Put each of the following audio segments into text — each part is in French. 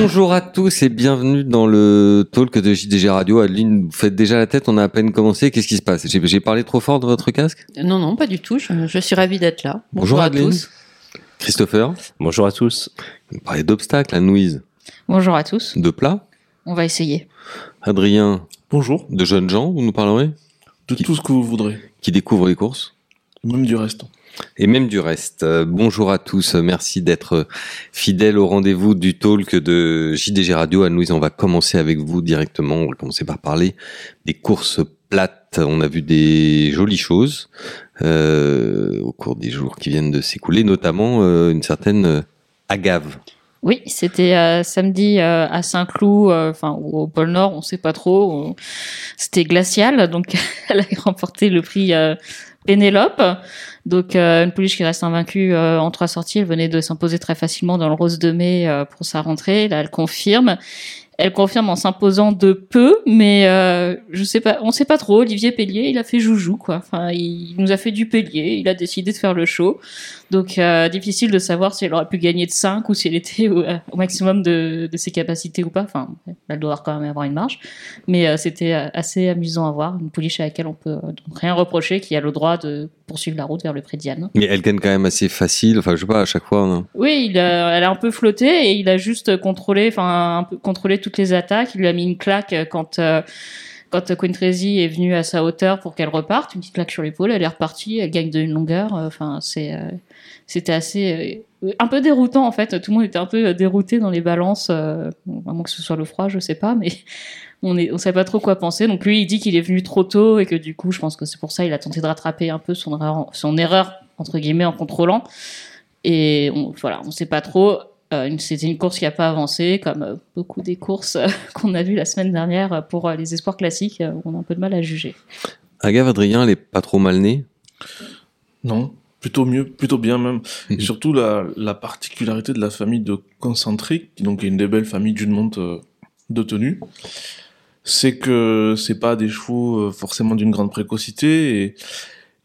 Bonjour à tous et bienvenue dans le talk de JDG Radio. Adeline, vous faites déjà la tête, on a à peine commencé. Qu'est-ce qui se passe? J'ai parlé trop fort de votre casque? Non, non, pas du tout. Je, je suis ravie d'être là. Bonjour, à Adeline. tous. Christopher, Bonjour à tous. vous parlez d'obstacles, à Louise, Bonjour à tous. de plats. On va essayer. Adrien, Bonjour, de jeunes gens, vous nous parlerez? De tout ce que vous voudrez, Qui découvrent les courses? Même du reste. Et même du reste. Euh, bonjour à tous, merci d'être euh, fidèles au rendez-vous du talk de JDG Radio. Anne-Louise, on va commencer avec vous directement. On va commencer par parler des courses plates. On a vu des jolies choses euh, au cours des jours qui viennent de s'écouler, notamment une certaine agave. Oui, c'était samedi à Saint-Cloud, enfin au pôle Nord, on sait pas trop. C'était glacial, donc elle a remporté le prix Pénélope. Donc euh, une pouliche qui reste invaincue euh, en trois sorties. Elle venait de s'imposer très facilement dans le Rose de mai euh, pour sa rentrée. Là, elle confirme. Elle confirme en s'imposant de peu, mais euh, je sais pas, on sait pas trop. Olivier Pellier, il a fait joujou quoi. Enfin, il nous a fait du Pellier. Il a décidé de faire le show. Donc euh, difficile de savoir si elle aurait pu gagner de 5 ou si elle était au, maximum de, de ses capacités ou pas. Enfin, elle doit quand même avoir une marge. Mais euh, c'était euh, assez amusant à voir. Une pouliche à laquelle on peut euh, rien reprocher, qui a le droit de poursuivre la route vers le prix de Diane. Mais elle gagne quand même assez facile. Enfin, je sais pas, à chaque fois. hein. Oui, il a, elle a un peu flotté et il a juste contrôlé, enfin un peu contrôlé toutes les attaques. Il lui a mis une claque quand euh, quand Queen Tracy est venue à sa hauteur pour qu'elle reparte, une petite claque sur l'épaule. Elle est repartie, elle gagne d'une longueur. euh, Enfin, c'est euh, c'était assez euh, un peu déroutant en fait. Tout le monde était un peu dérouté dans les balances, euh, à moins que ce soit le froid, je sais pas, mais on est on savait pas trop quoi penser. Donc lui, il dit qu'il est venu trop tôt et que du coup, je pense que c'est pour ça il a tenté de rattraper un peu son erreur, son erreur entre guillemets en contrôlant. Et on, voilà, on sait pas trop. Euh, une- C'était une course qui a pas avancé, comme euh, beaucoup des courses euh, qu'on a vues la semaine dernière euh, pour les espoirs classiques. euh, on a un peu de mal à juger. Agave Adrien, elle est pas trop mal née? Non, plutôt mieux, plutôt bien même. Mhm. Et surtout la, la particularité de la famille de Concentrique, qui donc est une des belles familles d'une monte de tenue, c'est que c'est pas des chevaux euh, forcément d'une grande précocité et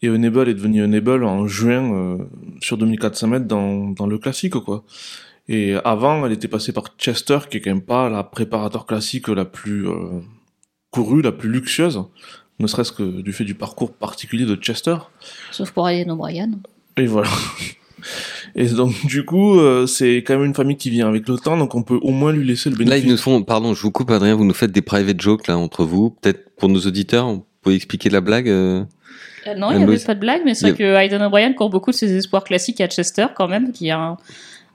et Enable est devenu Enable en juin euh, sur 2400 mètres dans, dans le classique quoi. Et avant, elle était passée par Chester, qui est quand même pas la préparateur classique la plus euh, courue, la plus luxueuse, ne serait-ce que du fait du parcours particulier de Chester. Sauf pour Alien O'Brien. Et voilà. Et donc du coup, euh, c'est quand même une famille qui vient avec le temps, donc on peut au moins lui laisser le Là, bénéfice. ils nous font, pardon, je vous coupe, Adrien, vous nous faites des private jokes là entre vous. Peut-être pour nos auditeurs, vous pouvez expliquer la blague. euh Euh, non, il n'y avait pas de blague, mais c'est vrai que Hayden O'Brien court beaucoup de ses espoirs classiques à Chester quand même, qui a un,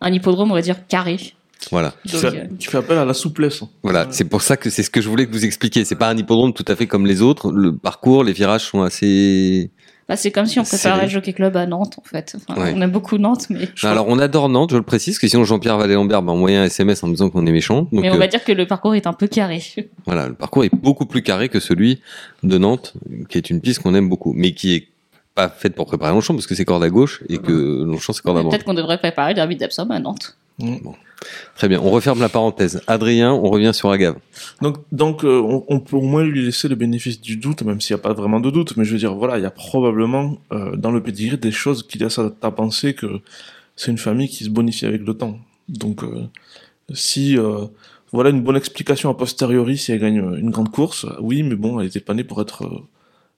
un hippodrome, on va dire, carré. Voilà, fait, euh, qui fait appel à la souplesse. voilà. C'est pour ça que c'est ce que je voulais que vous expliquiez. C'est pas un hippodrome tout à fait comme les autres. Le parcours, les virages sont assez. Bah, c'est comme si on préparait le Jockey Club à Nantes, en fait. Enfin, Ouais. On aime beaucoup Nantes, mais, Non, alors, on adore Nantes, je le précise, que sinon Jean-Pierre Vallée-Lambert m'a envoyé un SMS en me disant qu'on est méchant. Donc, mais on euh, va dire que le parcours est un peu carré. voilà, le parcours est beaucoup plus carré que celui de Nantes, qui est une piste qu'on aime beaucoup, mais qui est pas faite pour préparer Longchamp parce que c'est corde à gauche et que Longchamp c'est corde à droite. Peut-être qu'on devrait préparer le derby d'Epsom à Nantes. Très bien, on referme la parenthèse. Adrien, on revient sur Agave. Donc, donc euh, on, on peut au moins lui laisser le bénéfice du doute, même s'il n'y a pas vraiment de doute. Mais je veux dire, voilà, il y a probablement euh, dans le pedigree des choses qui laissent à, à penser que c'est une famille qui se bonifie avec le temps. Donc, euh, si voilà une bonne explication a posteriori si elle gagne une grande course, oui, mais bon, elle était pas née pour être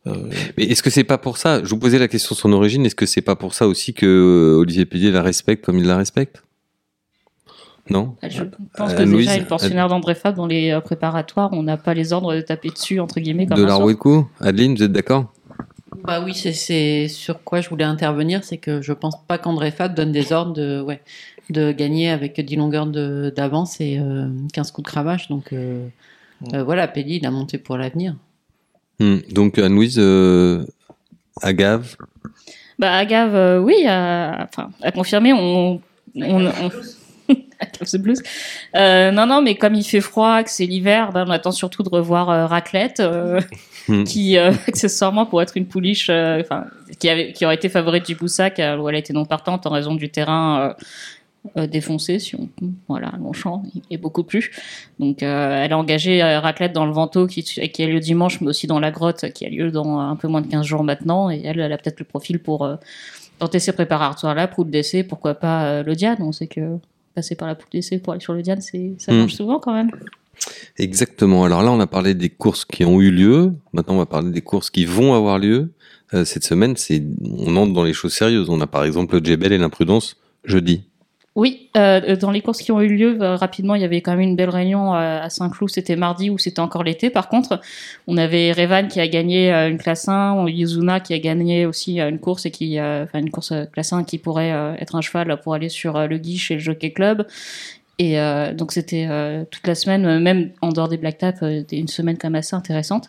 euh, Mais est-ce que c'est pas pour ça? Je vous posais la question sur son origine. Est-ce que c'est pas pour ça aussi que Olivier Pédier la respecte comme il la respecte? Non Je pense Euh, que Louise, déjà, une pensionnaire d'André Fab dans les euh, préparatoires, on n'a pas les ordres de taper dessus, entre guillemets, comme De la rouée de coup Adeline, vous êtes d'accord? Bah oui, c'est- sur quoi je voulais intervenir, c'est que je pense pas qu'André Fab donne des ordres de, ouais, de gagner avec 10 longueurs d'avance et euh, 15 coups de cravache. Donc euh, euh, voilà, Pelli, il a monté pour l'avenir. Hmm, Donc Anne-Louise, euh, Agave, Bah, Agave, euh, oui, a, enfin. On, on, on- Agave the Blues. Euh, non, non, mais comme il fait froid, que c'est l'hiver, ben, on attend surtout de revoir euh, Raclette, euh, Hmm. qui, accessoirement, pour être une pouliche, enfin, qui, avait, qui aurait été favorite du Boussac, où elle a été non partante en raison du terrain euh, défoncé, si on, voilà, Longchamp, et beaucoup plus. Donc, euh, elle a engagé euh, Raclette dans le Vento, qui, qui a lieu dimanche, mais aussi dans la grotte, qui a lieu dans un peu moins de 15 jours maintenant, et elle, elle a peut-être le profil pour tenter ces préparatoires-là, poule d'essai, pourquoi pas le Diane, on sait que passer par la poule d'essai pour aller sur le Diane, c'est, ça Hmm. marche souvent quand même. Exactement. Alors là, on a parlé des courses qui ont eu lieu. Maintenant, on va parler des courses qui vont avoir lieu. Euh, cette semaine, c'est, on entre dans les choses sérieuses. On a par exemple le Jebel et l'imprudence jeudi. Oui, euh, dans les courses qui ont eu lieu, euh, rapidement, il y avait quand même une belle réunion euh, à Saint-Cloud, c'était mardi où c'était encore l'été. Par contre, on avait Revan qui a gagné euh, une classe 1, Yuzuna qui a gagné aussi euh, une course et qui, euh, enfin une course euh, classe 1 qui pourrait euh, être un cheval pour aller sur euh, le guiche et le Jockey Club. Et euh, donc c'était euh, toute la semaine, euh, même en dehors des Black Tap, euh, une semaine quand même assez intéressante.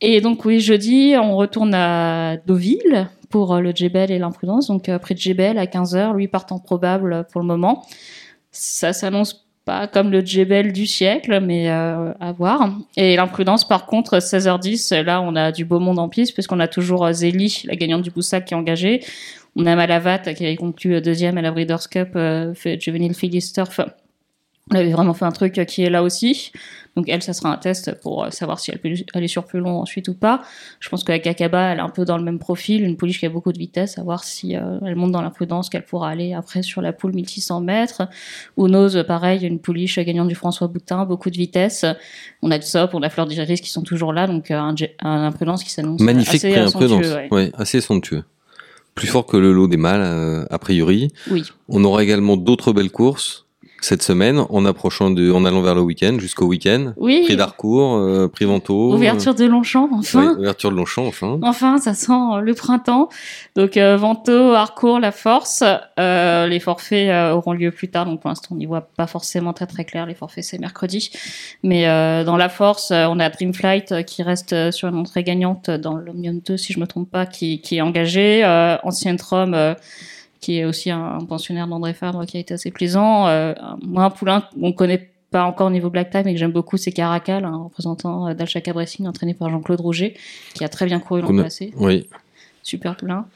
Et donc oui, jeudi, on retourne à Deauville pour euh, le Jebel et l'imprudence. Donc euh, après Jebel à 15h, lui partant probable euh, pour le moment. Ça s'annonce pas comme le Jebel du siècle, mais euh, à voir. Et l'imprudence, par contre, 16h10, là, on a du beau monde en piste, puisqu'on a toujours euh, Zélie, la gagnante du Boussac, qui est engagée. On a Malavat, qui avait conclu euh, deuxième à la Breeders' Cup euh, Juvenile Phillies Turf. On avait vraiment fait un truc qui est là aussi. Donc elle, ça sera un test pour euh, savoir si elle peut aller sur plus long ensuite ou pas. Je pense que la Kakaba, elle est un peu dans le même profil, une pouliche qui a beaucoup de vitesse, à voir si euh, elle monte dans l'imprudence, qu'elle pourra aller après sur la poule 1600 mètres. Ou Nose, pareil, une pouliche gagnante du François Boutin, beaucoup de vitesse. On a du Sop, on a Fleur d'Iris qui sont toujours là, donc euh, un, imprudence qui s'annonce Magnifique assez imprudence. ouais. Ouais, assez somptueux. Plus fort que le lot des mâles, euh, a priori. Oui. On aura également d'autres belles courses cette semaine en approchant de, en allant vers le week-end, jusqu'au week-end. Oui. Prix d'Harcourt, euh, prix Vento. Ouverture de Longchamp, enfin. Oui, ouverture de Longchamp, enfin. Enfin, ça sent euh, le printemps. Donc, euh, Vento, Harcourt, La Force. Euh, les forfaits euh, auront lieu plus tard. Donc, pour l'instant, on n'y voit pas forcément très très clair. Les forfaits, c'est mercredi. Mais euh, dans La Force, euh, on a Dreamflight euh, qui reste euh, sur une entrée gagnante dans l'Omnium 2, si je me trompe pas, qui, qui est engagé. Euh, Ancien Trom, euh, qui est aussi un, un pensionnaire d'André Fabre, qui a été assez plaisant. Euh, moi, un poulain qu'on connaît pas encore au niveau Black Time et que j'aime beaucoup, c'est Caracal, un représentant euh, d'Alchaka Racing, entraîné par Jean-Claude Rouget, qui a très bien couru l'an passé Oui. super poulain.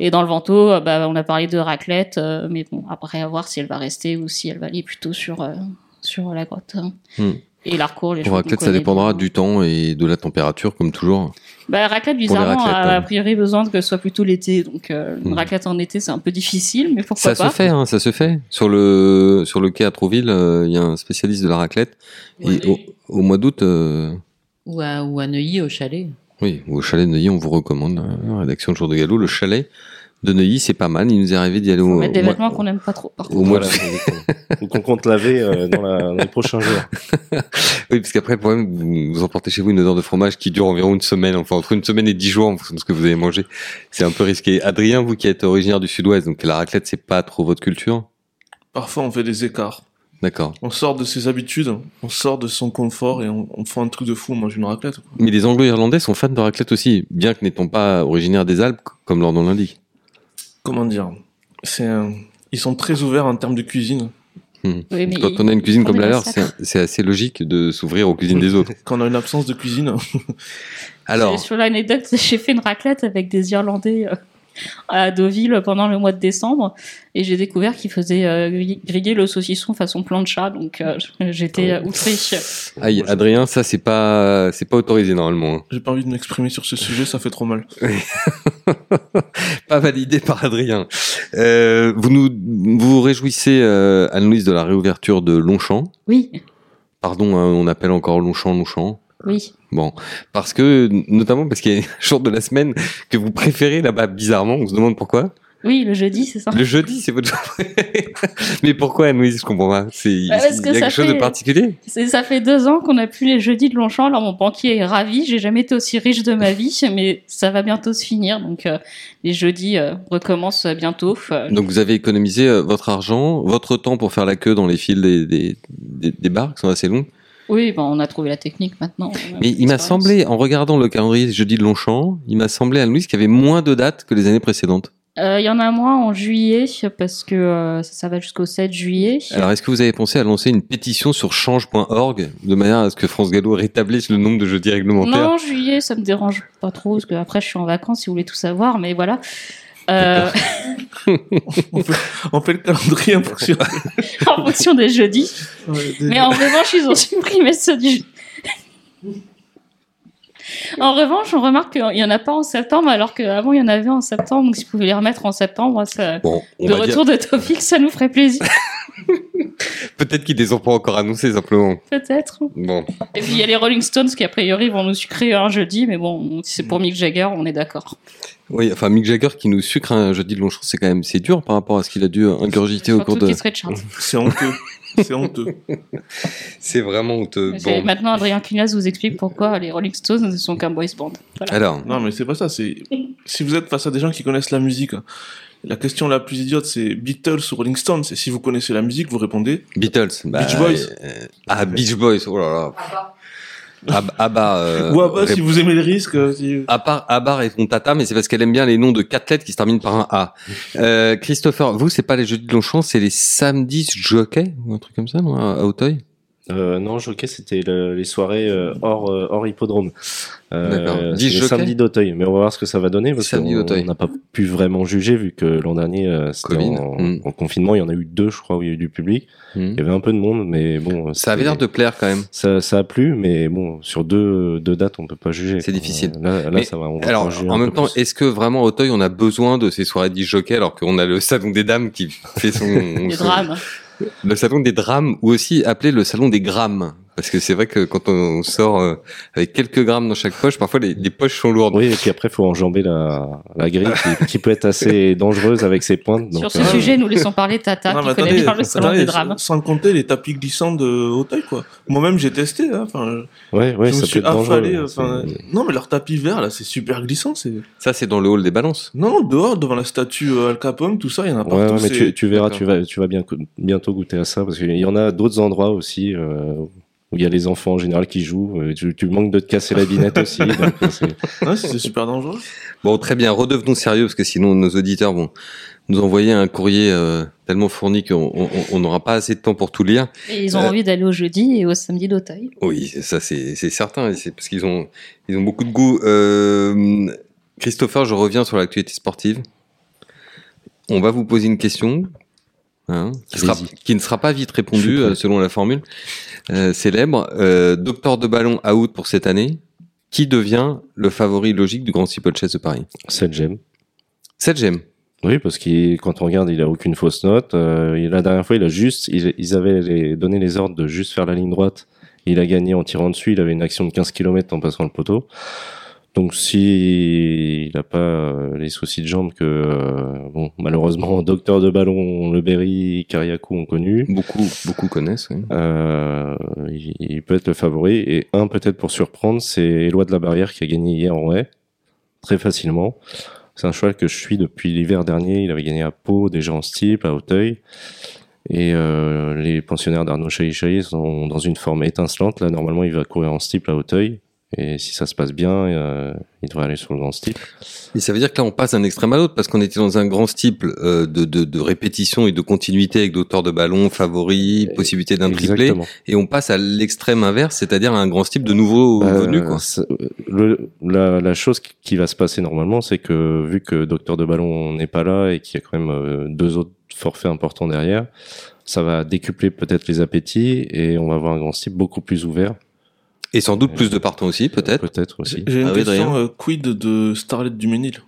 Et dans le Vento, euh, bah, on a parlé de raclette, euh, mais bon, après à voir si elle va rester ou si elle va aller plutôt sur, euh, sur la grotte. hein. Hmm. Et l'Arcourt, les Pour raclette, ça dépendra du temps et de la température, comme toujours. Bah, la raclette, bizarrement, a a priori besoin que ce soit plutôt l'été. Donc, euh, une Hmm. raclette en été, c'est un peu difficile, mais pourquoi Ça pas se fait, hein, ça se fait. Sur le, sur le quai à Trouville, euh, il y a un spécialiste de la raclette. Et au, au mois d'août, euh, Ou à, ou à Neuilly, au chalet. oui, au chalet de Neuilly, on vous recommande, euh, la rédaction de Jour de Galop, le chalet de Neuilly, c'est pas mal. Il nous est arrivé d'y aller au, mettre des au mois- vêtements qu'on n'aime pas trop. Par au contre. mois Voilà, de donc, on compte laver euh, dans, la- dans les prochains jours. Oui, parce qu'après, le problème, vous, vous emportez chez vous une odeur de fromage qui dure environ une semaine, enfin entre une semaine et dix jours en fonction de ce que vous avez mangé. C'est un peu risqué. Adrien, vous qui êtes originaire du sud-ouest, donc la raclette, c'est pas trop votre culture Parfois, on fait des écarts. D'accord. On sort de ses habitudes, on sort de son confort et on, on fait un truc de fou, on mange une raclette. quoi. Mais les anglo-irlandais sont fans de raclette aussi, bien que n'étant pas originaires des Alpes, comme leur nom l'indique. Comment dire C'est un- Ils sont très ouverts en termes de cuisine. Oui, mais Quand on a une cuisine comme la leur, c'est assez logique de s'ouvrir aux cuisines des autres. Quand on a une absence de cuisine, Alors, Sur l'anecdote, j'ai fait une raclette avec des Irlandais euh, à Deauville pendant le mois de décembre et j'ai découvert qu'ils faisaient euh, gri- griller le saucisson façon plancha, donc euh, j'étais euh, outrée. aïe, Adrien, ça c'est pas c'est pas autorisé normalement. hein. j'ai pas envie de m'exprimer sur ce sujet, ça fait trop mal. pas validé par Adrien. Euh, vous nous vous vous réjouissez, euh, Anne-Louise, de la réouverture de Longchamp? Oui, Pardon, hein, on appelle encore Longchamp Longchamp. Oui. Bon, parce que notamment parce qu'il y a un jour de la semaine que vous préférez là-bas bizarrement. On se demande pourquoi. Oui, le jeudi, c'est ça. Le jeudi, c'est votre jour. Mais pourquoi, Anne-Louise Je comprends pas. C'est il y Bah, a quelque chose de particulier. Ça fait deux ans qu'on n'a plus les jeudis de Longchamp. Alors mon banquier est ravi. J'ai jamais été aussi riche de ma vie, mais ça va bientôt se finir. Donc euh, les jeudis euh, recommencent bientôt. Euh, Donc vous avez économisé votre argent, votre temps pour faire la queue dans les files des, des, des, des bars qui sont assez longues. Oui, bon, on a trouvé la technique maintenant. Mais il m'a semblé, en regardant le calendrier jeudi de Longchamp, il m'a semblé à Louise qu'il y avait moins de dates que les années précédentes. Euh, Il y en a moins en juillet parce que euh, ça, ça va jusqu'au 7 juillet. Alors, est-ce que vous avez pensé à lancer une pétition sur change.org de manière à ce que France Gallo rétablisse le nombre de jeudis réglementaires non, juillet, ça me dérange pas trop parce que après je suis en vacances si vous voulez tout savoir, mais voilà. Euh, on, fait, on fait le calendrier en fonction. en fonction des jeudis. Ouais, des- Mais en revanche, ils ont supprimé ceux du. En revanche, on remarque qu'il n'y en a pas en septembre, alors qu'avant il y en avait en septembre, donc s'ils pouvaient les remettre en septembre, ça... Bon, dire, retour de Tofik, ça nous ferait plaisir, peut-être qu'ils les ont pas encore annoncés simplement. peut-être. Bon, Et puis il y a les Rolling Stones qui, a priori, vont nous sucrer un jeudi, mais bon, si c'est pour Mick Jagger, on est d'accord. oui, enfin Mick Jagger qui nous sucre un jeudi de Longchamp, c'est quand même c'est dur par rapport à ce qu'il a dû ingurgiter au cours de. C'est honteux. C'est honteux. C'est vraiment honteux. Bon. Maintenant, Adrien Cunaz vous explique pourquoi les Rolling Stones ne sont qu'un boys band. Voilà. Alors, Non, mais c'est pas ça. C'est si vous êtes face à des gens qui connaissent la musique, la question la plus idiote, c'est Beatles ou Rolling Stones. Et si vous connaissez la musique, vous répondez. Beatles. bah, Beach Boys. euh, ah, Beach Boys. Oh là là. Ab- Abba. euh, Ou bah, si vous aimez le risque. euh, si- À part Abba et ton tata, mais c'est parce qu'elle aime bien les noms de quatre lettres qui se terminent par un A. Euh, Christopher, vous, c'est pas les jeudis de Longchamp, c'est les samedis jockey ou un truc comme ça, non, à à Auteuil? Euh, non, Jockey, c'était le- les soirées euh, hors, euh, hors hippodrome. D'accord. Euh, le samedi d'Auteuil. Mais on va voir ce que ça va donner parce Samedi qu'on d'Auteuil. on n'a pas pu vraiment juger vu que l'an dernier, euh, c'était en, Mm. en confinement. Il y en a eu deux, je crois, où il y a eu du public. Hmm. Il y avait un peu de monde, mais bon. Ça avait l'air de plaire quand même. Ça, ça a plu, mais bon, sur deux, deux dates, on peut pas juger. C'est difficile. Là, là ça va. On va Alors, en même temps, est-ce que vraiment à Auteuil, on a besoin de ces soirées de jockey alors qu'on a le salon des dames qui fait son... Les son- drames. Le salon des drames, ou aussi appelé le salon des grammes. Parce que c'est vrai que quand on sort euh, avec quelques grammes dans chaque poche, parfois les, les poches sont lourdes. Oui, et puis après, faut enjamber la, la grille qui, qui peut être assez dangereuse avec ses pointes. Donc, Sur ce euh, sujet, nous laissons parler Tata, Non, qui connaît attendez, bien le salon attendez, des drames. Sans compter les tapis glissants de Hauteuil, quoi. Moi-même, j'ai testé. Hein, Ouais, ouais, je me ça suis peut être affalé. non, mais leur tapis vert, là, c'est super glissant. C'est Ça, c'est dans le hall des balances. non, dehors, devant la statue euh, Al Capone, tout ça, il y en a Ouais, partout. ouais, mais tu, tu verras, tu vas, tu vas bien, bientôt goûter à ça parce qu'il y en a d'autres endroits aussi euh, où il y a les enfants en général qui jouent. euh, Tu, tu manques de te casser la binette aussi. euh, c'est- Ouais, c'est super dangereux. Bon, très bien, redevenons sérieux parce que sinon nos auditeurs vont nous envoyer un courrier euh, tellement fourni qu'on on- on n'aura pas assez de temps pour tout lire. Et ils ont Euh, envie d'aller au jeudi et au samedi d'Auteuil. Oui, ça c'est certain, c'est parce qu'ils ont ils ont beaucoup de goût. Euh, Christopher, je reviens sur l'actualité sportive. On va vous poser une question hein, qui, sera- Allez-y. qui ne sera pas vite prêt. euh, selon la formule euh, célèbre. Euh, docteur de ballon out pour cette année. Qui devient le favori logique du Grand Steeplechase de Paris Ça, j'aime. 7 gemme. Oui, parce qu'il, quand on regarde, il a aucune fausse note. La dernière fois, il a juste, il- ils avaient les- donné les ordres de juste faire la ligne droite. Il a gagné en tirant dessus. Il avait une action de 15 km en passant le poteau. Donc, si il n'a pas euh, les soucis de jambes que, euh, bon, malheureusement, docteur de ballon, Le Berry, Kariakou ont connu, Beaucoup beaucoup connaissent. oui. euh, il, il peut être le favori. Et un, peut-être pour surprendre, c'est Éloi de la Barrière qui a gagné hier en haie, très facilement. C'est un cheval que je suis depuis l'hiver dernier. Il avait gagné à Pau, déjà en steeple, à Auteuil. Et euh, les pensionnaires d'Arnaud Chailly sont dans une forme étincelante. Là, normalement, il va courir en steeple à Auteuil. Et si ça se passe bien, euh, il devrait aller sur le grand steeple. Et ça veut dire que là, on passe d'un extrême à l'autre parce qu'on était dans un grand style euh, de, de, de répétition et de continuité avec d'auteurs de ballon, favoris, possibilité d'un triplé, et on passe à l'extrême inverse, c'est-à-dire à un grand style de nouveaux Euh, venus. Quoi. ça- le- la, la chose qui- va se passer normalement, c'est que vu que Docteur de Ballon n'est pas là et qu'il y a quand même euh, deux autres forfaits importants derrière, ça va décupler peut-être les appétits et on va avoir un grand style beaucoup plus ouvert. Et sans doute plus de partants aussi, peut-être. Peut-être aussi. J'ai une Ah question. Euh, quid de Starlet du Ménil?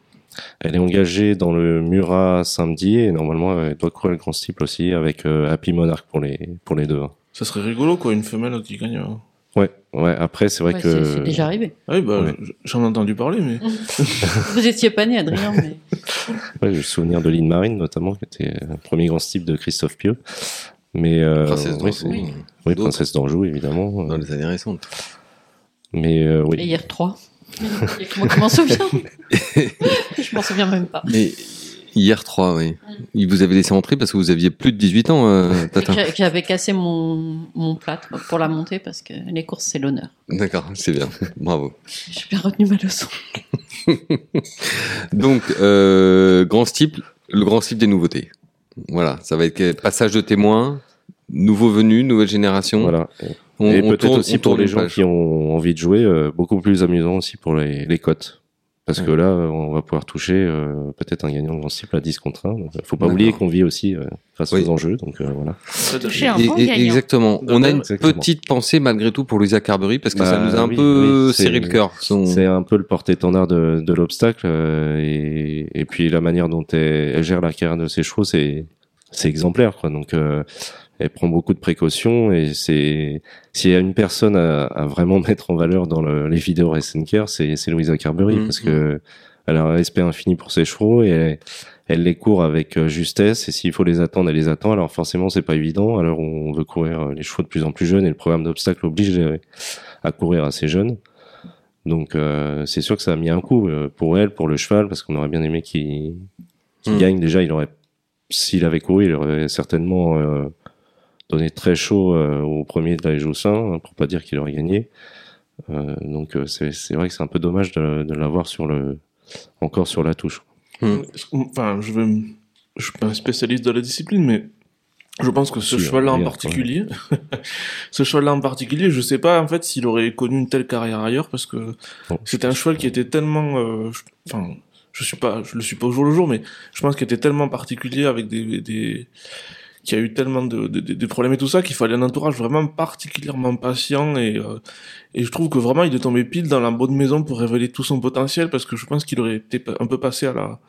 Elle est engagée dans le Murat samedi et normalement elle doit courir le grand style aussi avec euh, Happy Monarch pour les pour les deux. hein. Ça serait rigolo, quoi, une femelle qui gagne. hein. Ouais, ouais. Après c'est vrai Ouais, que c'est- C'est déjà arrivé. Ah oui, bah, Ouais. j'en ai entendu parler, mais. Vous étiez pas né, Adrien, mais Ouais, j'ai le souvenir de Lynn Marine notamment, qui était le premier grand style de Christophe Pieux. Mais euh, Princesse oui, d'Anjou, c'est- oui. oui, D'autres. Princesse d'Anjou évidemment. dans les années récentes. Mais euh, oui. et hier 3. Il y a que moi qui m'en souviens. je m'en souviens même pas. Mais Hier 3, oui. Il vous avait laissé entrer parce que vous aviez plus de 18 ans, euh, Tata. J'avais cassé mon, mon plâtre pour la montée parce que les courses, c'est l'honneur. D'accord, c'est bien. Bravo. J'ai bien retenu ma leçon. Donc, euh, grand style, le grand style des nouveautés. Voilà, ça va être passage de témoins, nouveaux venus, nouvelle génération. Voilà. On, et peut-être aussi pour les une gens page. qui ont envie de jouer, euh, beaucoup plus amusant aussi pour les, les cotes. Parce que là, euh, on va pouvoir toucher euh, peut-être un gagnant de grand style à 10 contre 1. Donc, faut pas D'accord. oublier qu'on vit aussi euh, grâce Oui. aux enjeux. Donc euh, voilà. Toucher un Et- bon et- gagnant. exactement. On a une Exactement. petite pensée malgré tout pour Louisa Carberry parce que ça Bah nous a un oui, peu oui, serré le cœur. Son- C'est un peu le porte-étendard de, de l'obstacle euh, et, et puis la manière dont elle, elle gère la carrière de ses chevaux, c'est c'est exemplaire quoi. Donc euh, elle prend beaucoup de précautions et c'est s'il y a une personne à, à vraiment mettre en valeur dans le, les vidéos Racing Care, c'est c'est Louisa Carberry Mhm. parce que elle a un respect infini pour ses chevaux et elle, elle les court avec euh, justesse et s'il faut les attendre, elle les attend. Alors forcément, c'est pas évident. Alors on veut courir euh, les chevaux de plus en plus jeunes et le programme d'obstacles oblige les- à courir assez jeunes. Donc euh, c'est sûr que ça a mis un coup euh, pour elle, pour le cheval, parce qu'on aurait bien aimé qu'il qu'il Mm. gagne. Déjà, il aurait, s'il avait couru, il aurait certainement euh, donné très chaud euh, au premier de la Joussin, hein, pour pas dire qu'il aurait gagné. Euh, donc euh, c'est c'est vrai que c'est un peu dommage de, de l'avoir sur le encore sur la touche. Enfin, je vais. Je suis pas un spécialiste de la discipline, mais je pense que ce cheval-là en particulier, ce cheval-là en particulier, je sais pas en fait s'il aurait connu une telle carrière ailleurs parce que Bon. c'était un cheval qui était tellement, euh, je- enfin, je suis pas, je le suis pas au jour le jour, mais je pense qu'il était tellement particulier avec des, des qui a eu tellement de, problèmes et tout ça qu'il fallait un entourage vraiment particulièrement patient et euh, et je trouve que vraiment il est tombé pile dans la bonne maison pour révéler tout son potentiel parce que je pense qu'il aurait été un peu passé à la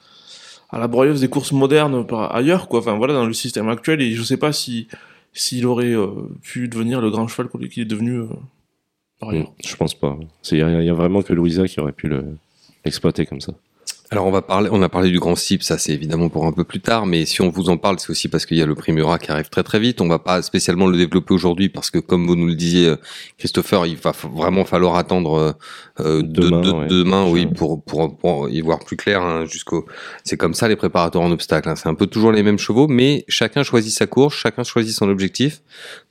à la broyeuse des courses modernes par ailleurs quoi enfin voilà dans le système actuel et je sais pas si s'il aurait euh, pu devenir le grand cheval qu'il est devenu euh, par ailleurs. Mm, Je pense pas. Il y, a- vraiment que Louisa qui aurait pu le l'exploiter comme ça. Alors on va parler, on a parlé du grand style, ça c'est évidemment pour un peu plus tard, mais si on vous en parle, c'est aussi parce qu'il y a le prix Murat qui arrive très très vite. On va pas spécialement le développer aujourd'hui parce que comme vous nous le disiez, Christopher, il va vraiment falloir attendre euh, euh, de- Demain, de- ouais. demain, oui, pour, pour pour y voir plus clair. hein, jusqu'au, c'est comme ça les préparateurs en obstacle. hein. C'est un peu toujours les mêmes chevaux, mais chacun choisit sa course, chacun choisit son objectif.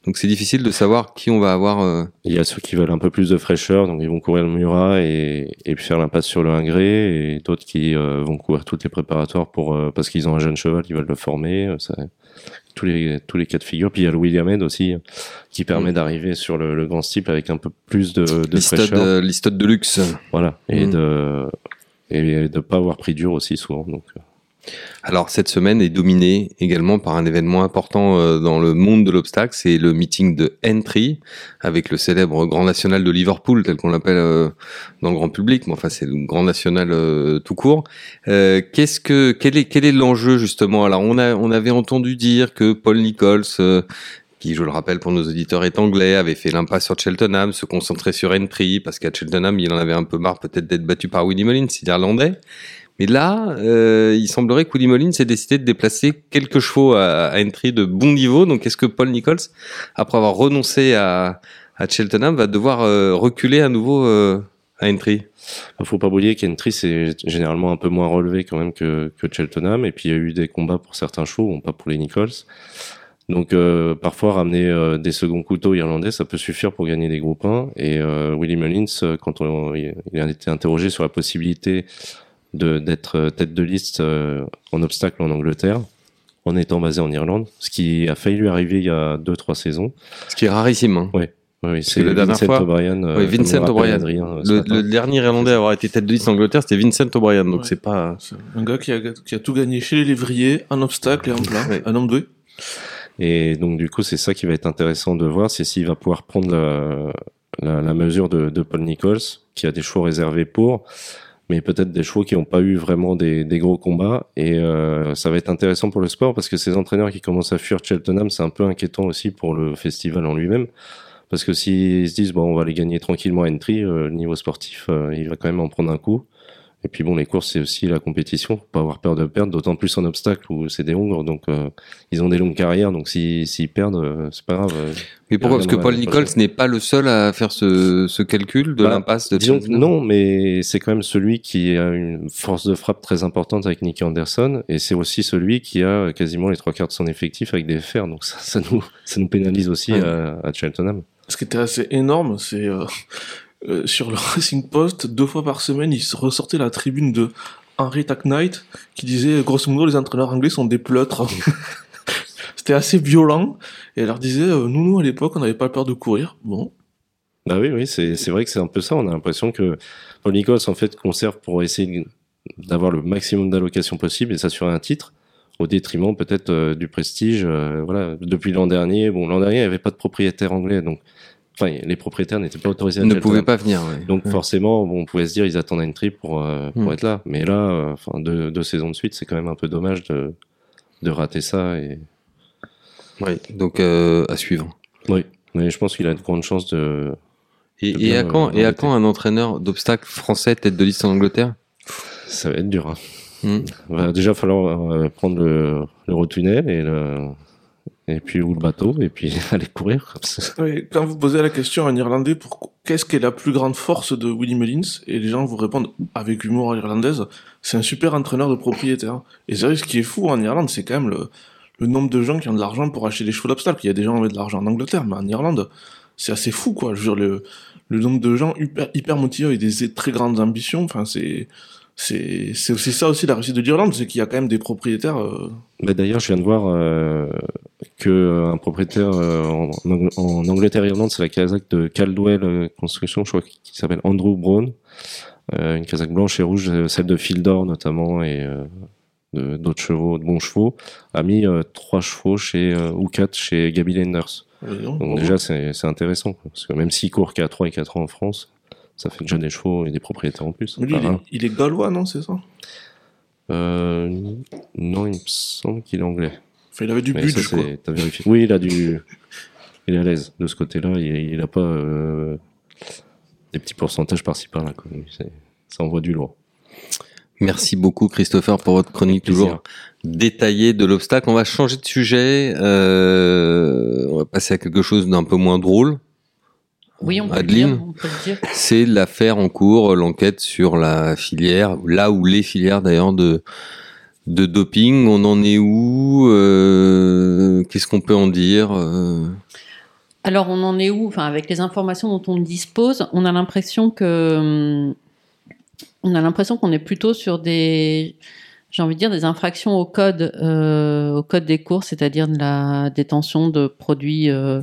Donc c'est difficile de savoir qui on va avoir. euh, Il y a ceux qui veulent un peu plus de fraîcheur, donc ils vont courir le Murat et, et puis faire l'impasse sur le Ingré, et d'autres qui euh, vont courir toutes les préparatoires pour euh, parce qu'ils ont un jeune cheval, ils veulent le former. euh, Ça, tous les tous les cas de figure. Puis il y a le William Head aussi euh, qui permet Mm. d'arriver sur le, le grand steeple avec un peu plus de, de Listode, fraîcheur. listode de luxe. Voilà, et Mm. de et de pas avoir pris dur aussi souvent. Donc euh, Alors cette semaine est dominée également par un événement important euh, dans le monde de l'obstacle, c'est le meeting de Entry avec le célèbre Grand National de Liverpool tel qu'on l'appelle euh, dans le grand public, mais enfin c'est le Grand National euh, tout court. Euh, Qu'est-ce que quel est quel est l'enjeu justement? Alors on a on avait entendu dire que Paul Nichols qui, je le rappelle pour nos auditeurs, est anglais, avait fait l'impasse sur Cheltenham, se concentrait sur Entry, parce qu'à Cheltenham, il en avait un peu marre peut-être d'être battu par Willie Mullins, l'Irlandais. Mais là, euh, il semblerait que Willie Mullins ait décidé de déplacer quelques chevaux à, à Entry de bon niveau. Donc, est-ce que Paul Nichols, après avoir renoncé à, à Cheltenham, va devoir euh, reculer à nouveau euh, à Entry? Il faut pas oublier qu'Entry c'est généralement un peu moins relevé quand même que, que Cheltenham et puis il y a eu des combats pour certains chevaux, pas pour les Nichols. Donc euh, parfois ramener euh, des seconds couteaux irlandais ça peut suffire pour gagner des groupes 1 et euh, Willie Mullins euh, quand on, il a été interrogé sur la possibilité d'être euh, tête de liste euh, en obstacle en Angleterre en étant basé en Irlande, ce qui a failli lui arriver il y a deux trois saisons. Ce qui est rarissime. Hein. Oui, oui, c'est la dernière Vincent fois- O'Brien. euh, Oui, Vincent O'Brien. Le, dernier Irlandais à avoir été tête de liste en Angleterre, c'était Vincent O'Brien. Donc Ouais. c'est pas. C'est un gars qui a, qui a tout gagné chez les lévriers, en obstacle et en plein, Ouais. un homme doué. Et donc du coup, c'est ça qui va être intéressant de voir, c'est s'il va pouvoir prendre la, la, la mesure de, de Paul Nichols, qui a des chevaux réservés pour, mais peut-être des chevaux qui n'ont pas eu vraiment des, des gros combats. Et euh, ça va être intéressant pour le sport parce que ces entraîneurs qui commencent à fuir Cheltenham, c'est un peu inquiétant aussi pour le festival en lui-même. Parce que s'ils se disent bon, on va les gagner tranquillement à entry, euh, le niveau sportif, euh, il va quand même en prendre un coup. Et puis bon, les courses, c'est aussi la compétition, faut pas avoir peur de perdre, d'autant plus en obstacle où c'est des Hongres, donc euh, ils ont des longues carrières, donc s'ils s'ils perdent, euh, c'est pas grave. euh. Mais pourquoi? y a Parce que Paul Nichols n'est pas le seul à faire ce, ce calcul de Bah, l'impasse de Disons que non, mais c'est quand même celui qui a une force de frappe très importante avec Nicky Anderson, et c'est aussi celui qui a quasiment les trois quarts de son effectif avec des fers, donc ça, ça nous, ça nous pénalise aussi Ouais. à, à Cheltenham. Ce qui était assez énorme, c'est euh, sur le Racing Post, deux fois par semaine, il ressortait la tribune de Henry Knight qui disait grosso modo les entraîneurs anglais sont des pleutres. C'était assez violent et elle leur disait euh, nous nous à l'époque on n'avait pas peur de courir. Bon, Bah oui, oui, c'est vrai que c'est un peu ça. On a l'impression que Paul Nichols, en fait, conserve pour essayer d'avoir le maximum d'allocations possible et s'assurer un titre au détriment peut-être euh, du prestige. voilà, depuis l'an dernier, bon, l'an dernier, il n'y avait pas de propriétaire anglais, donc enfin, les propriétaires n'étaient pas autorisés à ne Cheltenham. pouvait pas venir. ouais. Donc Ouais. forcément, bon, on pouvait se dire ils attendent une trip pour euh, pour Hmm. être là. Mais là, euh, enfin deux, deux saisons de suite, c'est quand même un peu dommage de de rater ça. Et Ouais, donc euh, à suivre. oui, mais je pense qu'il a de grandes chances de. Et, De et à quand et à quand un entraîneur d'obstacles français tête de liste en Angleterre? Ça va être dur. Hein. Hmm. Va déjà falloir euh, prendre le l'Eurotunnel et le et puis ou le bateau et puis aller courir. Ouais, quand vous posez la question à un Irlandais pour qu'est-ce qui est la plus grande force de Willie Mullins? Et les gens vous répondent avec humour irlandaise, c'est un super entraîneur de propriétaire. Et c'est vrai ce qui est fou en Irlande, c'est quand même le, nombre de gens qui ont de l'argent pour acheter des chevaux d'obstacle. Il y a des gens avec de l'argent en Angleterre, mais en Irlande, c'est assez fou quoi. Je veux dire le le nombre de gens hyper hyper motivés avec des très grandes ambitions, enfin c'est c'est c'est aussi ça aussi la réussite de l'Irlande, c'est qu'il y a quand même des propriétaires euh, Mais d'ailleurs, je viens de voir euh, que euh, un propriétaire euh, en, Ang- en Angleterre et Irlande, c'est la casaque de Caldwell euh, Construction, je crois qui s'appelle Andrew Brown, une casaque blanche et rouge, celle de Fildor notamment et d'autres chevaux, de bons chevaux, a mis trois chevaux chez ou quatre chez Gaby Lenders. non, Donc déjà, c'est c'est intéressant quoi, parce que même s'il court qu'à 3 et 4 ans en France, ça fait déjà des chevaux et des propriétaires en plus. Lui, il, est, un. il est gallois, non, c'est ça? Euh, non, il me semble qu'il est anglais. Enfin, il avait du crois. c'est- t'as vérifié. Oui, il a du, il est à l'aise de ce côté-là. Il, il a pas euh, des petits pourcentages par-ci par-là. quoi. Ça envoie du lourd. Merci beaucoup Christopher pour votre chronique toujours détaillée de l'obstacle. On va changer de sujet. euh, on va passer à quelque chose d'un peu moins drôle. Oui, on peut, Adeline. C'est l'affaire en cours, l'enquête sur la filière, là où les filières d'ailleurs de de doping. On en est où euh, Qu'est-ce qu'on peut en dire euh, Alors, on en est où? Enfin, avec les informations dont on dispose, on a l'impression que on a l'impression qu'on est plutôt sur des j'ai envie de dire des infractions au code euh, au code des courses, c'est-à-dire de la détention de produits euh,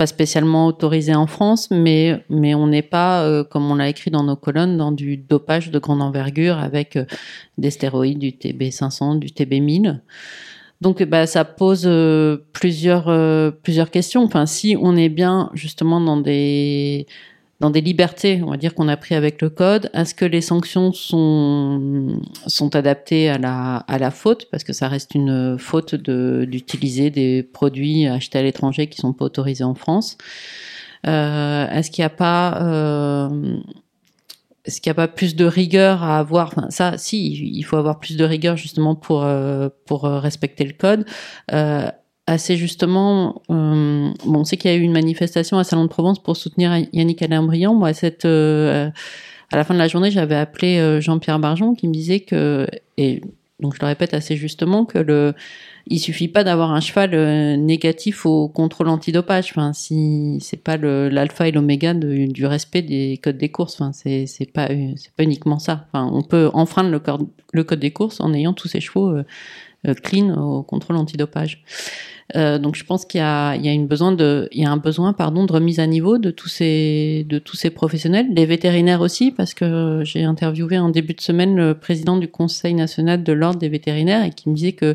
pas spécialement autorisés en France, mais mais on n'est pas euh, comme on l'a écrit dans nos colonnes dans du dopage de grande envergure avec euh, des stéroïdes, du TB 500, du TB 1000. Donc, bah, ça pose euh, plusieurs plusieurs questions. Enfin, si on est bien justement dans des dans des libertés, on va dire qu'on a pris avec le code, est-ce que les sanctions sont sont adaptées à la à la faute? Parce que ça reste une faute de d'utiliser des produits achetés à l'étranger qui sont pas autorisés en France. Euh, est-ce qu'il n'y a pas euh, est-ce qu'il n'y a pas plus de rigueur à avoir? Enfin, ça, si, il faut avoir plus de rigueur justement pour euh, pour respecter le code. Euh, assez justement, euh, on sait qu'il y a eu une manifestation à Salon de Provence pour soutenir Yannick Alain Briand. Moi, cette, euh, à la fin de la journée, j'avais appelé euh, Jean-Pierre Barjon qui me disait que, et donc je le répète assez justement, que le, il suffit pas d'avoir un cheval euh, négatif au contrôle antidopage. Enfin, si c'est pas l'alpha et l'oméga du respect des codes des courses. Enfin, c'est euh, pas uniquement ça. On peut enfreindre le, code des courses en ayant tous ces chevaux euh, clean au contrôle antidopage. Donc je pense qu'il y a, un besoin de remise à niveau de tous ces, de tous ces professionnels, les vétérinaires aussi, parce que j'ai interviewé en début de semaine le président du Conseil national de l'ordre des vétérinaires et qui me disait que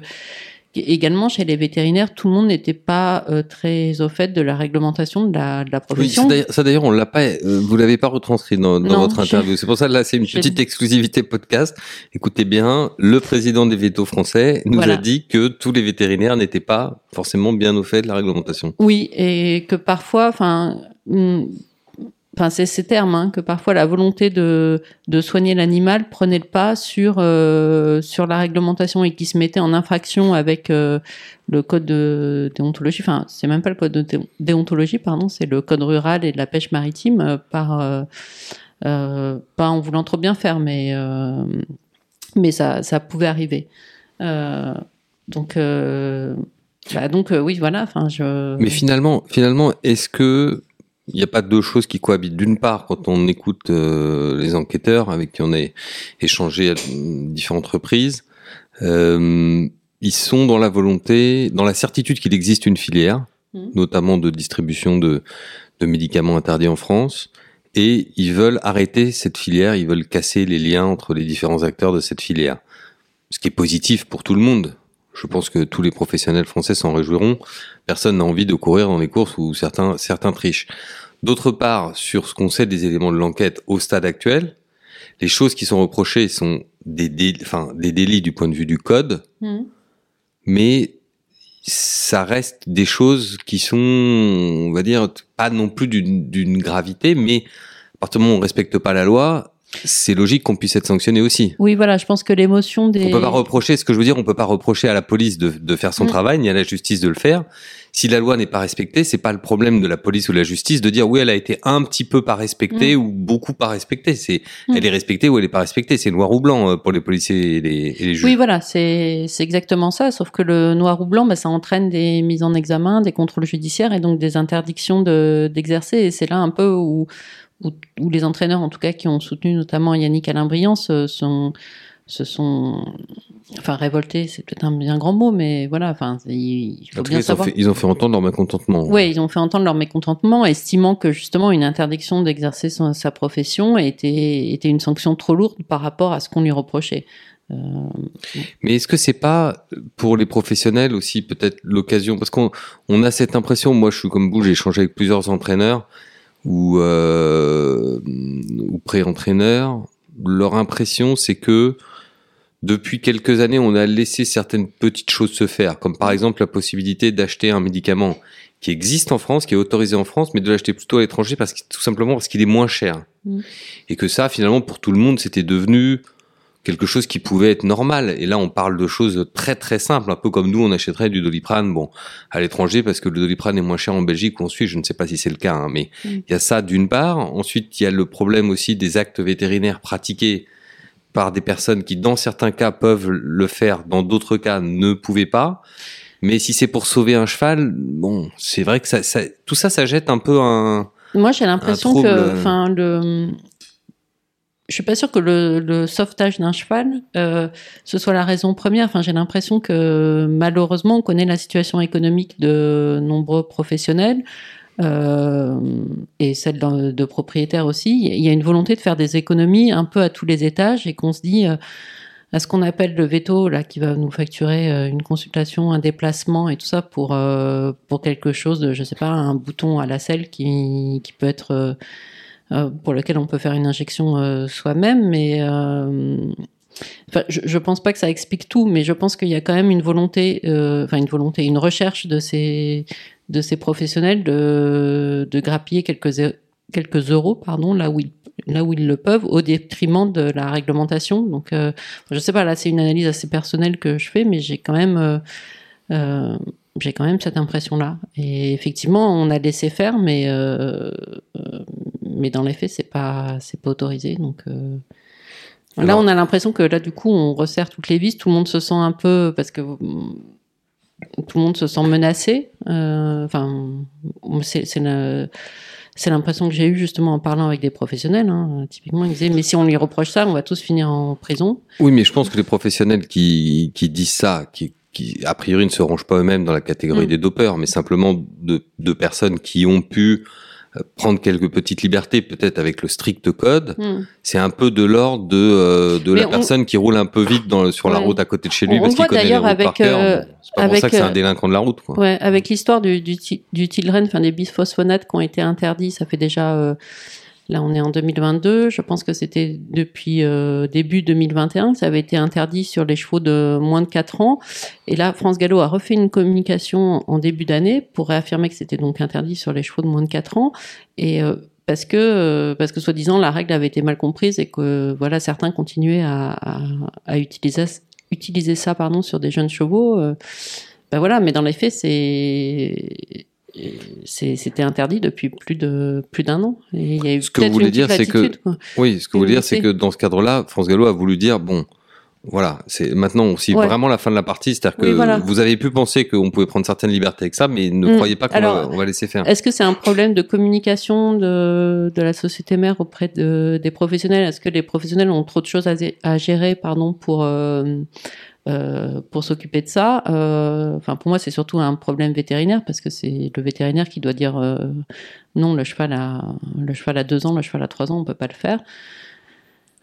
également chez les vétérinaires, tout le monde n'était pas euh, très au fait de la réglementation de la, de la Oui, profession. d'ailleurs- ça d'ailleurs, on l'a pas, euh, vous l'avez pas retranscrit dans, dans Non, votre interview. C'est pour ça là, c'est une petite exclusivité podcast. Écoutez bien, le président des vétos français nous Voilà. a dit que tous les vétérinaires n'étaient pas forcément bien au fait de la réglementation. Oui, et que parfois, enfin, hum, enfin c'est ces termes hein, que parfois la volonté de, de soigner l'animal prenait le pas sur euh, sur la réglementation et qui se mettait en infraction avec euh, le code de déontologie. Enfin c'est même pas le code de dé- déontologie pardon c'est le code rural et de la pêche maritime euh, par pas en voulant trop bien faire mais mais ça ça pouvait arriver. Donc bah, donc oui voilà enfin je Mais finalement, finalement, est-ce que il n'y a pas deux choses qui cohabitent D'une part, quand on écoute euh, les enquêteurs avec qui on a échangé à différentes reprises, euh, ils sont dans la volonté, dans la certitude qu'il existe une filière, Mhm. notamment de distribution de, de médicaments interdits en France, et ils veulent arrêter cette filière, ils veulent casser les liens entre les différents acteurs de cette filière. Ce qui est positif pour tout le monde. Je pense que tous les professionnels français s'en réjouiront. Personne n'a envie de courir dans les courses où certains, certains trichent. D'autre part, sur ce qu'on sait des éléments de l'enquête au stade actuel, les choses qui sont reprochées sont des, enfin, des délits du point de vue du code, Mhm. mais ça reste des choses qui sont, on va dire, pas non plus d'une d'une gravité, mais à partir du moment où on respecte pas la loi, c'est logique qu'on puisse être sanctionné aussi. Oui, voilà, je pense que l'émotion des. On peut pas reprocher, ce que je veux dire, on peut pas reprocher à la police de, de faire son Mm. travail, ni à la justice de le faire. Si la loi n'est pas respectée, c'est pas le problème de la police ou de la justice de dire oui, elle a été un petit peu pas respectée ou beaucoup pas respectée. C'est, Mm. elle est respectée ou elle est pas respectée. C'est noir ou blanc euh, pour les policiers et les, et les juges. Oui, voilà, c'est c'est exactement ça. Sauf que le noir ou blanc, bah, ça entraîne des mises en examen, des contrôles judiciaires et donc des interdictions de- d'exercer. et c'est là un peu où, où, où les entraîneurs, en tout cas, qui ont soutenu notamment Yannick Alain-Briand, se sont, se sont, enfin, révoltés. C'est peut-être un bien grand mot, mais voilà, enfin, il, faut En tout bien cas, ils ont, savoir. fait, ils ont fait entendre leur mécontentement. Oui, ils ont fait entendre leur mécontentement, estimant que justement une interdiction d'exercer sa profession était, était une sanction trop lourde par rapport à ce qu'on lui reprochait. Euh, Mais est-ce que c'est pas pour les professionnels aussi peut-être l'occasion? Parce qu'on on a cette impression. Moi, je suis comme vous, j'ai échangé avec plusieurs entraîneurs ou euh, ou pré-entraîneurs. Leur impression, c'est que depuis quelques années, on a laissé certaines petites choses se faire, comme par exemple la possibilité d'acheter un médicament qui existe en France, qui est autorisé en France, mais de l'acheter plutôt à l'étranger parce que tout simplement parce qu'il est moins cher. Mm. Et que ça, finalement, pour tout le monde, c'était devenu quelque chose qui pouvait être normal. Et là, on parle de choses très très simples, un peu comme nous, on achèterait du doliprane, bon, à l'étranger parce que le doliprane est moins cher en Belgique ou en Suisse. Je ne sais pas si c'est le cas, hein, mais Mm. il y a ça d'une part. Ensuite, il y a le problème aussi des actes vétérinaires pratiqués par des personnes qui, dans certains cas, peuvent le faire, dans d'autres cas, ne pouvaient pas. Mais si c'est pour sauver un cheval, bon, c'est vrai que ça, ça, tout ça, ça jette un peu un. Moi, j'ai l'impression que, enfin, le, je suis pas sûre que le, le sauvetage d'un cheval, euh, ce soit la raison première. Enfin, j'ai l'impression que malheureusement, on connaît la situation économique de nombreux professionnels. Euh, et celle de, de propriétaires aussi, il y a une volonté de faire des économies un peu à tous les étages et qu'on se dit euh, à ce qu'on appelle le veto là qui va nous facturer euh, une consultation, un déplacement et tout ça pour pour quelque chose de je sais pas un bouton à la selle qui qui peut être pour lequel on peut faire une injection soi-même. Mais je, je pense pas que ça explique tout, mais je pense qu'il y a quand même une volonté, enfin une volonté, une recherche de ces de ces professionnels de, de grappiller quelques zé- quelques euros, pardon, là où ils là où ils le peuvent, au détriment de la réglementation. Donc, euh, je sais pas, là c'est une analyse assez personnelle que je fais, mais j'ai quand même euh, euh, j'ai quand même cette impression-là. Et effectivement, on a laissé faire, mais euh, mais dans les faits, c'est pas c'est pas autorisé. Donc là, on a l'impression que là, du coup, on resserre toutes les vis. Tout le monde se sent un peu parce que tout le monde se sent menacé. Euh, Enfin, c'est c'est l'impression que j'ai eue justement en parlant avec des professionnels. hein. Typiquement, ils disaient mais si on lui reproche ça, on va tous finir en prison. Oui, mais je pense que les professionnels qui, qui disent ça, qui, qui a priori ne se rangent pas eux-mêmes dans la catégorie Mm. des dopeurs, mais simplement de, de personnes qui ont pu prendre quelques petites libertés, peut-être avec le strict code. Hmm. C'est un peu de l'ordre de, euh, de Mais la on- personne qui roule un peu vite dans, sur la Ouais. route à côté de chez lui On- parce qu'il voit connaît les d'ailleurs routes avec, par cœur. euh, c'est pas pour ça que c'est un euh, délinquant de la route. Quoi. Ouais, avec l'histoire du, du, du Tilren, enfin des bisphosphonates qui ont été interdits, ça fait déjà. Là, on est en 2022. Je pense que c'était depuis euh, début 2021 que ça avait été interdit sur les chevaux de moins de 4 ans. Et là, France Gallo a refait une communication en début d'année pour réaffirmer que c'était donc interdit sur les chevaux de moins de 4 ans. Et euh, parce que euh, parce que soi-disant la règle avait été mal comprise et que voilà certains continuaient à, à, à utiliser utiliser ça pardon sur des jeunes chevaux. euh, ben voilà, mais dans les faits, c'est- c'était interdit depuis plus de plus d'un an. Et il y a eu Ce que vous voulez dire, c'est que- quoi. Oui, ce que vous voulez dire, c'est que dans ce cadre-là, France Gallo a voulu dire bon. Voilà, c'est maintenant aussi Ouais. vraiment la fin de la partie, c'est-à-dire que Oui, voilà. vous avez pu penser qu'on pouvait prendre certaines libertés avec ça, mais ne Mm. croyez pas qu'on va, on va laisser faire. Est-ce que c'est un problème de communication de, de la société mère auprès de, des professionnels? Est-ce que les professionnels ont trop de choses à gérer pardon, pour, euh, euh, pour s'occuper de ça Euh, Enfin, Pour moi, c'est surtout un problème vétérinaire parce que c'est le vétérinaire qui doit dire euh, non, le cheval, a, le cheval a deux ans, le cheval a trois ans, on peut pas le faire.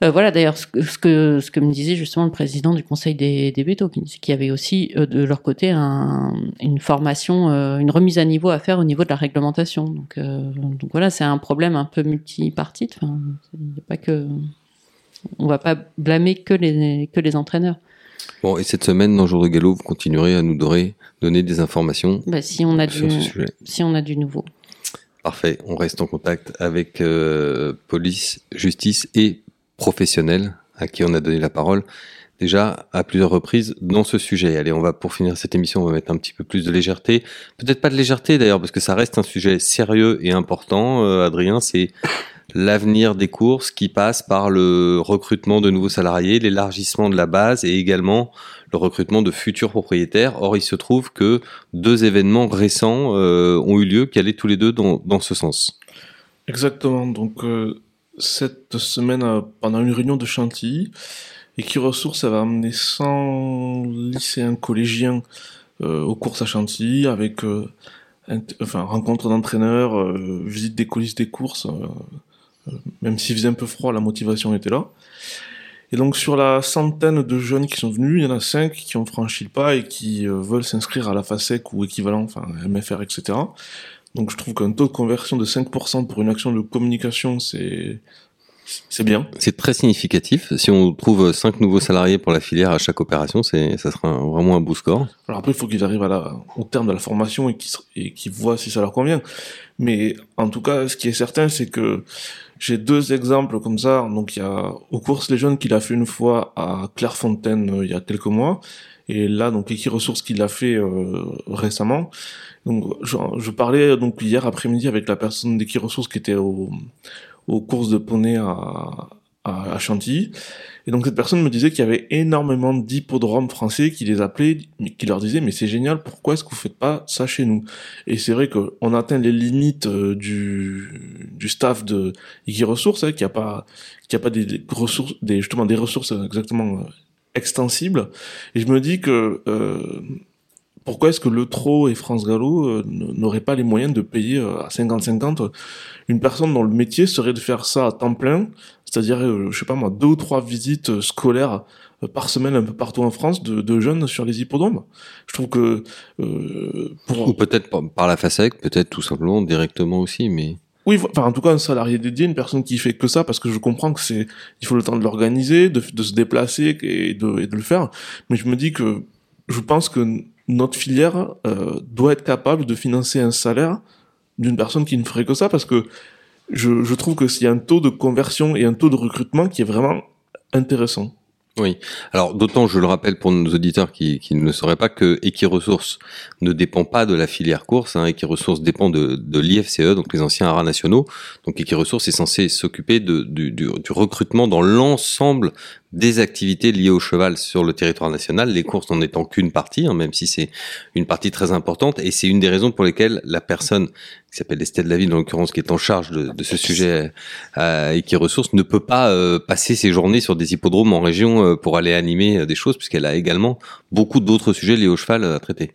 Voilà d'ailleurs ce que, ce, que, me disait justement le président du conseil des, des qui avait aussi de leur côté un, une formation, une remise à niveau à faire au niveau de la réglementation. Donc, voilà, c'est un problème un peu multipartite. Enfin, il y a pas que, on va pas blâmer que les, que les entraîneurs. Bon, et cette semaine, dans Jour de Gallo, vous continuerez à nous donner, donner des informations Bah, si on a sur du, ce sujet. si on a du nouveau. Parfait, on reste en contact avec euh, police, justice et professionnels à qui on a donné la parole déjà à plusieurs reprises dans ce sujet. Allez, on va pour finir cette émission, on va mettre un petit peu plus de légèreté. Peut-être pas de légèreté d'ailleurs, parce que ça reste un sujet sérieux et important. Euh, Adrien, c'est l'avenir des courses qui passe par le recrutement de nouveaux salariés, l'élargissement de la base et également le recrutement de futurs propriétaires. Or, il se trouve que deux événements récents euh, ont eu lieu qui allaient tous les deux dans, ce sens? Exactement. Donc, euh, cette semaine, euh, pendant une réunion de Chantilly, Equiresources avait amené 100 lycéens collégiens aux courses à Chantilly avec enfin, rencontre d'entraîneurs, visite des coulisses des courses. Même s'il faisait un peu froid, la motivation était là. Et donc, sur la centaine de jeunes qui sont venus, il y en a cinq qui ont franchi le pas et qui euh, veulent s'inscrire à la FASEC ou équivalent, enfin MFR, etc. Donc je trouve qu'un taux de conversion de 5% pour une action de communication, c'est c'est bien. C'est très significatif. Si on trouve cinq nouveaux salariés pour la filière à chaque opération, c'est, ça sera un- vraiment un beau score. Alors après, il faut qu'ils arrivent à la, au terme de la formation et qu'ils se- et qu'ils voient si ça leur convient. Mais en tout cas, ce qui est certain, c'est que j'ai deux exemples comme ça. Donc il y a aux courses les jeunes qu'il a fait une fois à Clairefontaine euh, il y a quelques mois. Et là, donc Equiresources qui l'a fait euh, récemment. Donc je, je parlais donc hier après-midi avec la personne d'Equiresources qui était au, aux courses de poney à, à Chantilly. Et donc cette personne me disait qu'il y avait énormément d'hippodromes français qui les appelaient, qui leur disaient mais c'est génial, pourquoi est-ce que vous faites pas ça chez nous? Et c'est vrai qu'on atteint les limites euh, du, du staff de Iggy Ressources, hein, qui a pas qui a pas des, des ressources, des justement des ressources exactement euh, extensibles. Et je me dis que euh, pourquoi est-ce que le Trot et France Gallo euh, n'auraient pas les moyens de payer euh, à 50-50 une personne dont le métier serait de faire ça à temps plein, c'est-à-dire, euh, je sais pas moi, deux ou trois visites scolaires par semaine un peu partout en France de, de jeunes sur les hippodromes? Je trouve que euh, pour Ou peut-être par, par la FASEC, peut-être tout simplement directement aussi, mais oui, enfin en tout cas un salarié dédié, une personne qui fait que ça, parce que je comprends que c'est, il faut le temps de l'organiser, de, de se déplacer et de, et de le faire. Mais je me dis que je pense que notre filière euh, doit être capable de financer un salaire d'une personne qui ne ferait que ça, parce que je, trouve que s'il y a un taux de conversion et un taux de recrutement qui est vraiment intéressant. Alors, d'autant, je le rappelle pour nos auditeurs qui, ne sauraient pas, que Equiresources ne dépend pas de la filière course. Hein. Equiresources dépend de, l'IFCE, donc les anciens haras nationaux. Donc Equiresources est censé s'occuper du, du recrutement dans l'ensemble des activités liées au cheval sur le territoire national, les courses n'en étant qu'une partie, hein, même si c'est une partie très importante, et c'est une des raisons pour lesquelles la personne qui s'appelle Estelle Laville, en l'occurrence, qui est en charge de, ce sujet euh, et qui ressources, ne peut pas euh, passer ses journées sur des hippodromes en région euh, pour aller animer euh, des choses, puisqu'elle a également beaucoup d'autres sujets liés au cheval euh, à traiter.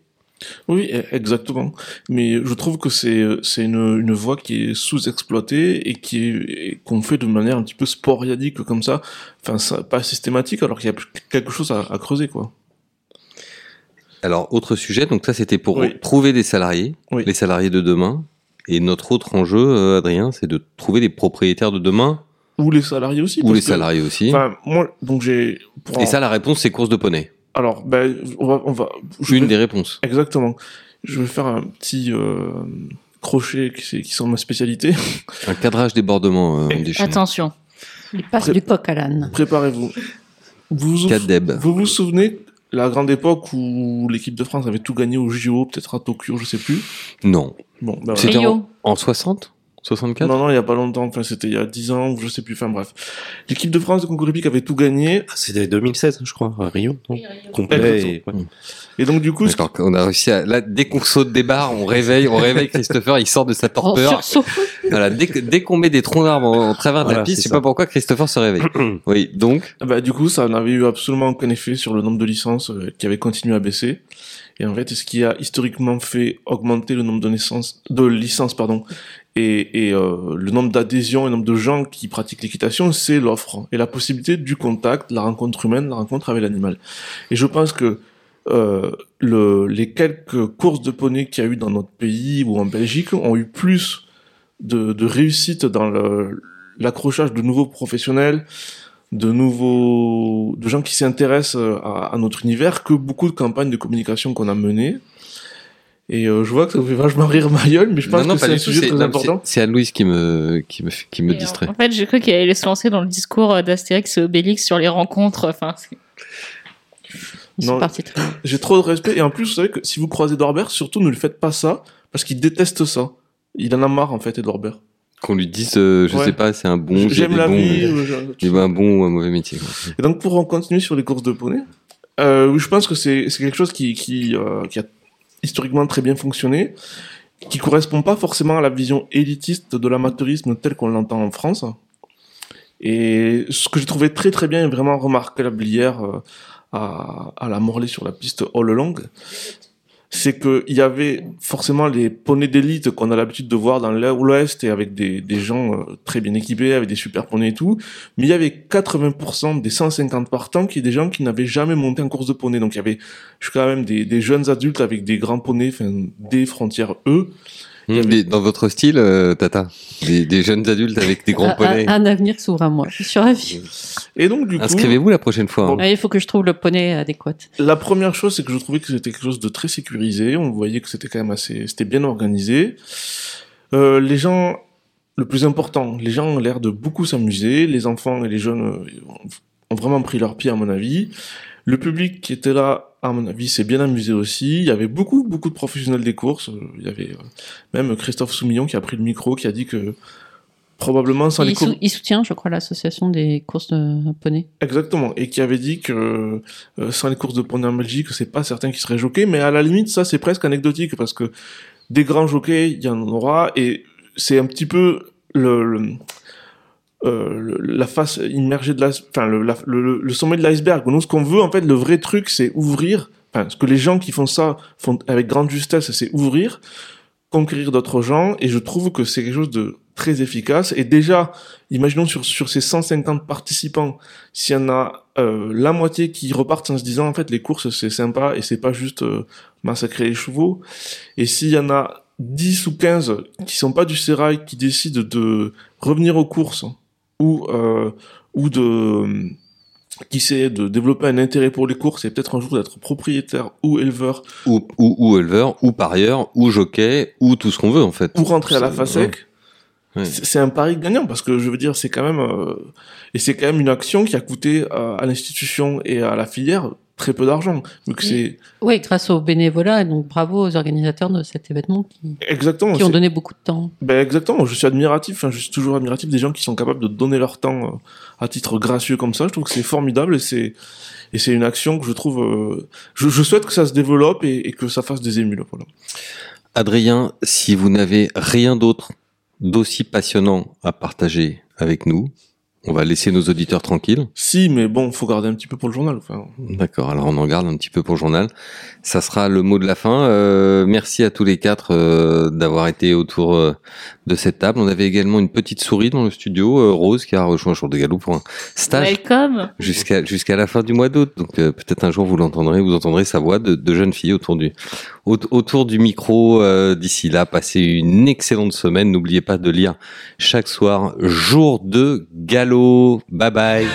Oui, e- exactement. Mais je trouve que c'est c'est une, une voie qui est sous-exploitée et qui qu'on fait de manière un petit peu sporadique comme ça. Enfin, ça, pas systématique, alors qu'il y a quelque chose à, à creuser, quoi. Alors, autre sujet, donc ça c'était pour Oui. trouver des salariés, Oui. les salariés de demain. Et notre autre enjeu, euh, Adrien, c'est de trouver les propriétaires de demain, Ou les salariés aussi. ou les que- salariés aussi. Enfin, moi, donc j'ai. Et ça, la réponse, c'est course de poney. Alors, ben, on va, on va. je Une vais- des réponses. Exactement. Je vais faire un petit euh, crochets qui, c'est- qui sont ma spécialité. Un cadrage débordement euh. Attention. Il passe Pré- du coq à l'âne. Préparez-vous. Vous vous, vous vous souvenez la grande époque où l'équipe de France avait tout gagné au JO, peut-être à Tokyo, je sais plus? Non. Bon, ben C'était voilà. En, en 60 64 Non, non, il y a pas longtemps. Enfin, c'était il y a 10 ans, ou je sais plus. Enfin, bref. L'équipe de France de concours hippique avait tout gagné. Ah, C'était 2016, je crois, à Rio, non Complet. Exactement. et- ouais. Et donc, du coup, D'accord, on a réussi à, là, dès qu'on saute des barres, on réveille, on réveille Christopher, il sort de sa En torpeur. Voilà, dès qu'on met des troncs d'arbres en, en travers de la piste, c'est je sais pas pourquoi Christopher se réveille. oui, donc, Bah, du coup, ça n'avait eu absolument aucun effet sur le nombre de licences euh, qui avait continué à baisser. Et en fait, ce qui a historiquement fait augmenter le nombre de naissances, de licences, pardon, et, euh, le nombre d'adhésions le nombre de gens qui pratiquent l'équitation, c'est l'offre et la possibilité du contact, la rencontre humaine, la rencontre avec l'animal. Et je pense que euh, le, les quelques courses de poney qu'il y a eu dans notre pays ou en Belgique ont eu plus de, de réussite dans l'accrochage de nouveaux professionnels, de nouveaux, de gens qui s'intéressent euh, à notre univers que beaucoup de campagnes de communication qu'on a menées. Et euh, je vois que ça vous fait vachement rire ma gueule, mais je pense non, non, que c'est un sujet très non, important. c'est- Anne-Louise qui me, qui me, qui me Et distrait. En fait, j'ai cru qu'il allait se lancer dans le discours euh, d'Astérix et Obélix sur les rencontres. Enfin, c'est- Ils Non. J'ai trop de respect. Et en plus, vous savez que si vous croisez Dorbert, surtout ne lui faites pas ça, parce qu'il déteste ça. Il en a marre, en fait, Edouard Qu'on lui dise, euh, je Ouais. sais pas, c'est un bon, j'ai J'aime la bons, vie. j'ai je- un bon ou un mauvais métier. quoi. Et donc pour en continuer sur les courses de poney, euh, je pense que c'est c'est quelque chose qui qui, euh, qui a historiquement très bien fonctionné, qui correspond pas forcément à la vision élitiste de l'amateurisme tel qu'on l'entend en France. Et ce que j'ai trouvé très très bien et vraiment remarquable hier euh, à, à la Morlaix sur la piste all along, c'est qu'il y avait forcément les poneys d'élite qu'on a l'habitude de voir dans l'Ouest et avec des, gens euh, très bien équipés, avec des super poneys et tout, mais il y avait 80% des 150 partants qui étaient des gens qui n'avaient jamais monté en course de poney. Donc il y avait jusqu'à même des, des jeunes adultes avec des grands poneys, enfin des frontières E. Hum, des- dans votre style, euh, Tata, des, des jeunes adultes avec des grands poneys. Un, un avenir s'ouvre à moi. Je suis ravie. Et donc du coup, Inscrivez-vous la prochaine fois. hein. Bon. Il faut que je trouve le poney adéquat. la première chose, c'est que je trouvais que c'était quelque chose de très sécurisé. On voyait que c'était quand même assez, c'était bien organisé. Euh, les gens, le plus important, les gens ont l'air de beaucoup s'amuser. Les enfants et les jeunes euh, ont vraiment pris leur pied, à mon avis. Le public qui était là, à mon avis, s'est bien amusé aussi. Il y avait beaucoup, beaucoup de professionnels des courses. Il y avait euh, même Christophe Soumillon qui a pris le micro, qui a dit que probablement sans les sou- il soutient, je crois, l'association des courses de poney. Exactement, et qui avait dit que euh, sans les courses de poney en Belgique, c'est pas certain qu'ils seraient jockeys, mais à la limite, ça c'est presque anecdotique parce que des grands jockeys, il y en aura, et c'est un petit peu le, le- euh, la face immergée de la, enfin le, la- le, le sommet de l'iceberg. Nous, ce qu'on veut, en fait, le vrai truc, c'est ouvrir. Enfin, ce que les gens qui font ça font avec grande justesse, c'est ouvrir, conquérir d'autres gens, et je trouve que c'est quelque chose de très efficace. Et déjà, imaginons sur sur ces 150 participants, s'il y en a euh, la moitié qui repartent en se disant en fait les courses c'est sympa et c'est pas juste euh, massacrer les chevaux, et s'il y en a 10 ou 15 qui sont pas du sérail qui décident de revenir aux courses ou euh, ou de qui essaient de développer un intérêt pour les courses et peut-être un jour d'être propriétaire ou éleveur Ou, ou, ou éleveur, ou parieur, ou jockey, ou tout ce qu'on veut en fait. ou rentrer à la FASEC, Ouais. c'est c'est un pari gagnant parce que je veux dire c'est quand même euh, et c'est quand même une action qui a coûté euh, à l'institution et à la filière très peu d'argent vu que Oui. c'est Oui, grâce au bénévolat, et donc bravo aux organisateurs de cet événement qui, exactement qui ont donné beaucoup de temps. ben exactement je suis admiratif enfin je suis toujours admiratif des gens qui sont capables de donner leur temps euh, à titre gracieux comme ça je trouve que c'est formidable et c'est et c'est une action que je trouve euh, je, je souhaite que ça se développe et, et que ça fasse des émules voilà Adrien, si vous n'avez rien d'autre d'aussi passionnant à partager avec nous, on va laisser nos auditeurs tranquilles. si mais bon faut garder un petit peu pour le journal enfin D'accord, alors on en garde un petit peu pour le journal. Ça sera le mot de la fin. Euh, merci à tous les quatre euh, d'avoir été autour euh, de cette table. On avait également une petite souris dans le studio, euh, Rose, qui a rejoint Jour de Galop pour un stage Welcome. jusqu'à jusqu'à la fin du mois d'août. Donc euh, peut-être un jour vous l'entendrez, vous entendrez sa voix de, de jeune fille autour du autour du micro. Euh, D'ici là, passez une excellente semaine. N'oubliez pas de lire chaque soir Jour de Galop. Bye bye.